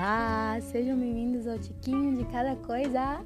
Olá, sejam bem-vindos ao Tiquinho de Cada Coisa.